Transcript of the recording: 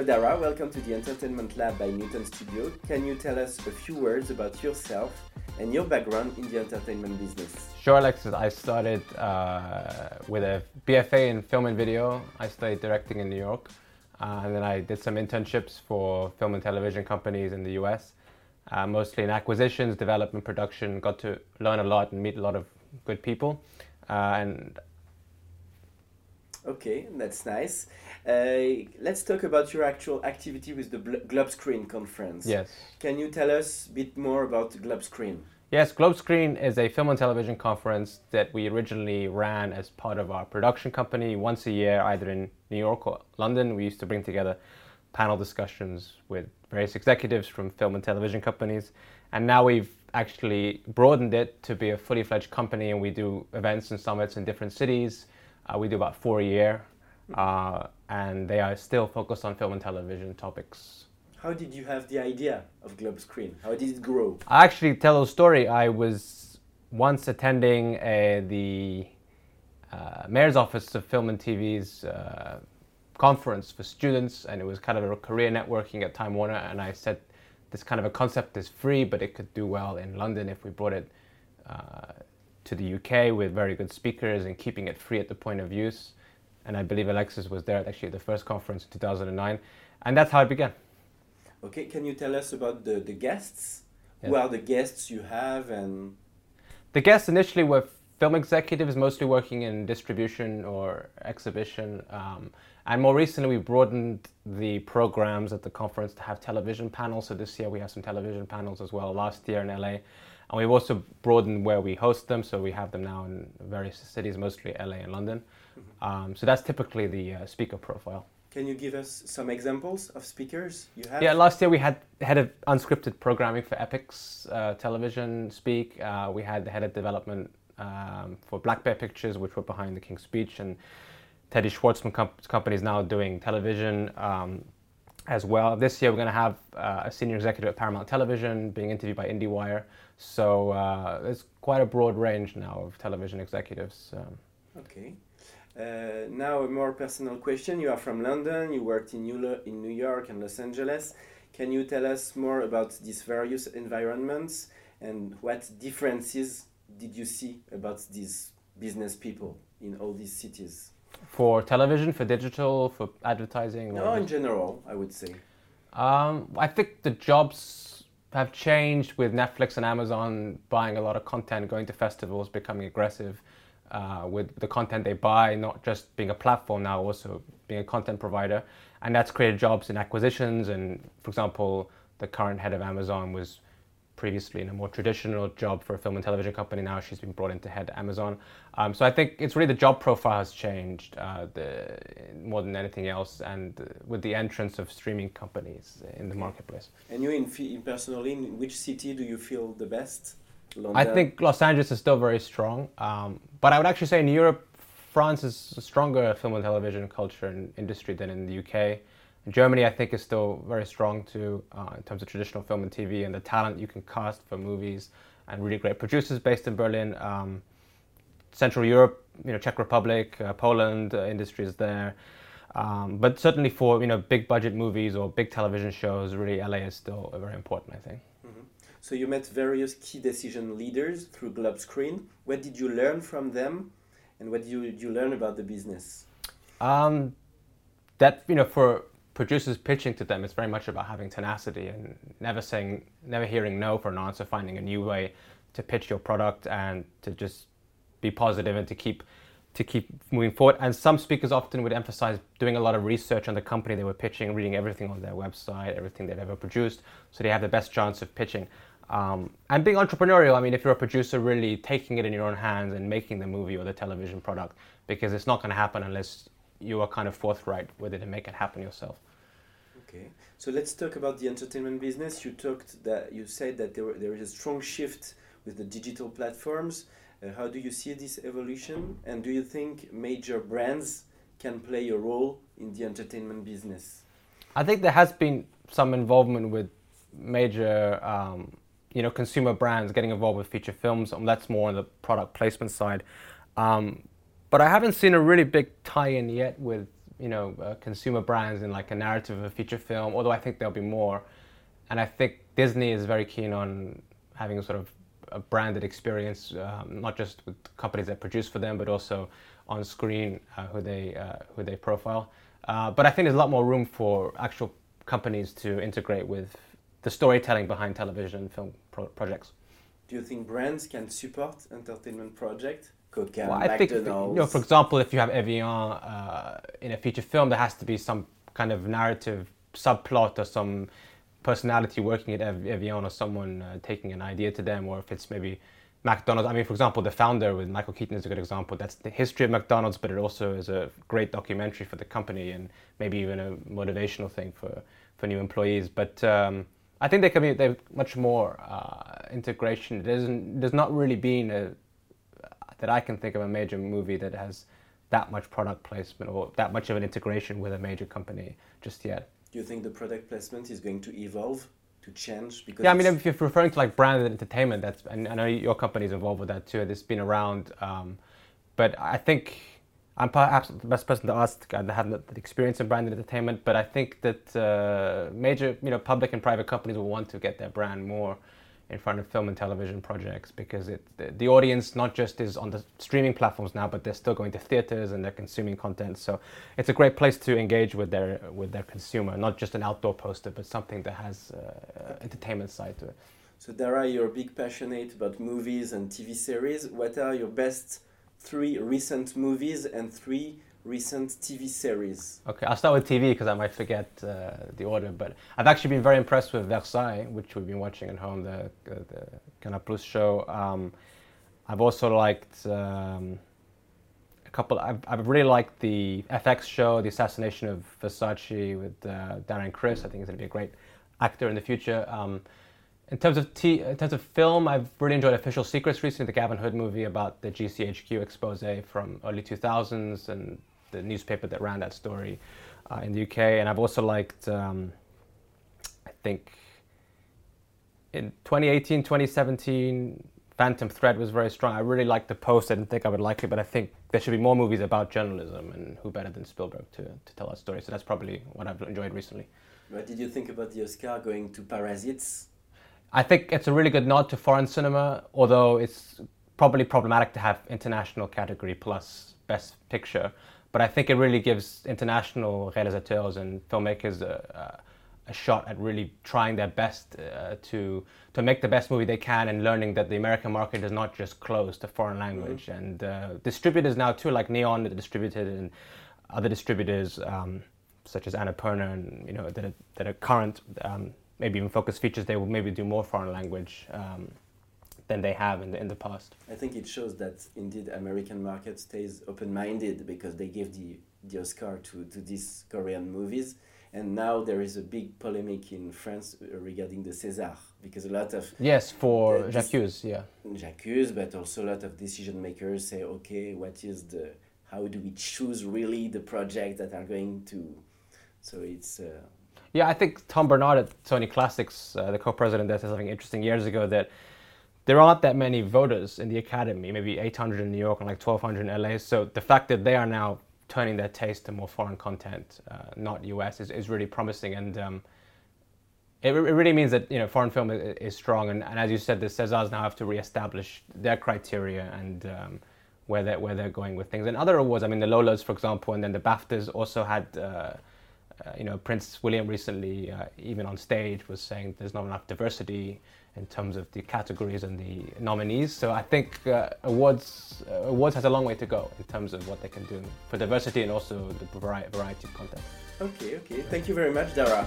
Hello Dara, welcome to the Entertainment Lab by New Tone Studio. Can you tell us a few words about yourself and your background in the entertainment business? Sure, Alexis. I started uh, with a BFA in film and video. I studied directing in New York, uh, and then I did some internships for film and television companies in the US, uh, mostly in acquisitions, development, production. Got to learn a lot and meet a lot of good people, uh, and Okay, that's nice. Uh, let's talk about your actual activity with the Bl- Globe Screen conference. yes. Can you tell us a bit more about Globe Screen? Yes, Globe Screen is a film and television conference that we originally ran as part of our production company once a year, either in New York or London. We used to bring together panel discussions with various executives from film and television companies. And now we've actually broadened it to be a fully fledged company and we do events and summits in different cities. Uh, we do about four a year. Uh, and they are still focused on film and television topics. How did you have the idea of Globe Screen? How did it grow? I actually tell a story. I was once attending uh, the uh, mayor's office of film and TV's uh, conference for students, and it was kind of a career networking at Time Warner. And I said, this kind of a concept is free, but it could do well in London if we brought it uh, to the UK with very good speakers and keeping it free at the point of use. And I believe Alexis was there at actually the first conference in 2009, and that's how it began. Okay, can you tell us about the, the guests? Who are the guests you have and The guests initially were film executives, mostly working in distribution or exhibition. Um, and more recently, we broadened the programs at the conference to have television panels. So this year, we have some television panels as well. Last year in LA. And we've also broadened where we host them. So we have them now in various cities, mostly LA and London. Um, so that's typically the uh, speaker profile. can you give us some examples of speakers you have? Yeah, last year we had head of unscripted programming for Epix uh, Television speak. Uh, we had the head of development um, for Black Bear Pictures, which were behind the King's Speech, and Teddy Schwartzman comp- company is now doing television um, as well. This year we're going to have uh, a senior executive at Paramount Television being interviewed by IndieWire. So uh, there's quite a broad range now of television executives. Um, Okay. Uh, now a more personal question. You are from London. You worked in New, Lo- in New York and Los Angeles. Can you tell us more about these various environments and what differences did you see about these business people in all these cities? for television, for digital, for advertising. or No, in general, I would say. Um, I think the jobs have changed with Netflix and Amazon buying a lot of content, going to festivals, becoming aggressive uh, with the content they buy, not just being a platform now, also being a content provider. And that's created jobs in acquisitions. And for example, the current head of Amazon was previously in a more traditional job for a film and television company. Now she's been brought in to head Amazon. Um, so I think it's really the job profile has changed uh, the, more than anything else, and uh, with the entrance of streaming companies in the marketplace. And you, in, in personally, in which city do you feel the best? London. I think Los Angeles is still very strong, um, but I would actually say in Europe, France is a stronger film and television culture and industry than in the UK. Germany, I think, is still very strong too uh, in terms of traditional film and TV and the talent you can cast for movies and really great producers based in Berlin. Um, Central Europe, you know, Czech Republic, uh, Poland, uh, industry is there. Um, but certainly for you know big budget movies or big television shows, really LA is still very important. I think. So you met various key decision leaders through Globe Screen. What did you learn from them, and what did you, did you learn about the business? Um, that you know, for producers pitching to them, it's very much about having tenacity and never saying, never hearing no for an answer, finding a new way to pitch your product and to just be positive and to keep to keep moving forward. And some speakers often would emphasize doing a lot of research on the company they were pitching, reading everything on their website, everything they've ever produced, so they have the best chance of pitching. Um, and being entrepreneurial, I mean, if you're a producer, really taking it in your own hands and making the movie or the television product, because it's not going to happen unless you are kind of forthright with it and make it happen yourself. Okay, so let's talk about the entertainment business. You talked that you said that there, there is a strong shift with the digital platforms. Uh, how do you see this evolution? And do you think major brands can play a role in the entertainment business? I think there has been some involvement with major um, you know consumer brands getting involved with feature films, and that's more on the product placement side. Um, but I haven't seen a really big tie-in yet with you know uh, consumer brands in like a narrative of a feature film. Although I think there'll be more, and I think Disney is very keen on having a sort of a branded experience, um, not just with companies that produce for them, but also on screen uh, who they uh, who they profile. Uh, but I think there's a lot more room for actual companies to integrate with the storytelling behind television and film pro- projects. Do you think brands can support entertainment projects? Coca, well, I think, you know, for example, if you have Evian uh, in a feature film, there has to be some kind of narrative subplot or some personality working at Evian or someone uh, taking an idea to them, or if it's maybe McDonald's. I mean, for example, The Founder with Michael Keaton is a good example. That's the history of McDonald's, but it also is a great documentary for the company and maybe even a motivational thing for, for new employees. But um, I think there can be there much more uh, integration. There's there's not really been a that I can think of a major movie that has that much product placement or that much of an integration with a major company just yet. Do you think the product placement is going to evolve, to change? Because yeah, I mean, if you're referring to like branded entertainment, that's and I know your company is involved with that too. It's been around, um, but I think I'm perhaps the best person to ask. I have the experience in brand and entertainment, but I think that uh, major, you know, public and private companies will want to get their brand more in front of film and television projects because it, the, the, audience not just is on the streaming platforms now, but they're still going to theaters and they're consuming content. So it's a great place to engage with their with their consumer, not just an outdoor poster, but something that has uh, entertainment side to it. So Dara, you're a big passionate about movies and TV series. What are your best three recent movies and three recent TV series. Okay, I'll start with TV because I might forget uh, the order. But I've actually been very impressed with Versailles, which we've been watching at home, the, the, the Canal Plus show. Um, I've also liked um, a couple. I've, I've really liked the FX show, The Assassination of Versace, with uh, Darren Criss. I think he's going to be a great actor in the future. Um, in terms of t- in terms of film, I've really enjoyed Official Secrets recently, the Gavin Hood movie about the GCHQ expose from early 2000s and the newspaper that ran that story uh, in the UK. And I've also liked, um, I think, in 2018, 2017, Phantom Thread was very strong. I really liked The Post. I didn't think I would like it, but I think there should be more movies about journalism, and who better than Spielberg to, to tell that story? So that's probably what I've enjoyed recently. What did you think about the Oscar going to Parasites? I think it's a really good nod to foreign cinema, although it's probably problematic to have international category plus best picture. But I think it really gives international réalisateurs and filmmakers a, a, a shot at really trying their best uh, to to make the best movie they can and learning that the American market is not just closed to foreign language. Mm-hmm. And uh, distributors now too, like Neon, that distributed and other distributors um, such as Annapurna and you know that are, that are current. Um, maybe even focus features, they will maybe do more foreign language um, than they have in the, in the past. I think it shows that indeed American market stays open-minded because they gave the, the Oscar to, to these Korean movies. And now there is a big polemic in France regarding the César because a lot of yes for J'accuse yeah J'accuse, but also a lot of decision makers say, okay, what is the how do we choose really the projects that are going to so it's uh, yeah, I think Tom Bernard at Sony Classics, uh, the co-president, there said something interesting years ago that there aren't that many voters in the academy, maybe 800 in New York and like 1,200 in LA. So the fact that they are now turning their taste to more foreign content, uh, not US, is, is really promising. And um, it, it, really means that you know foreign film is, is strong. And, and, as you said, the Césars now have to reestablish their criteria and um, where they're where they're going with things. And other awards, I mean, the Lolas, for example, and then the BAFTAs also had. Uh, uh, you know, Prince William recently, uh, even on stage, was saying there's not enough diversity in terms of the categories and the nominees. So I think uh, awards uh, awards has a long way to go in terms of what they can do for diversity and also the variety, variety of content. Okay, okay. Thank you very much, Dara.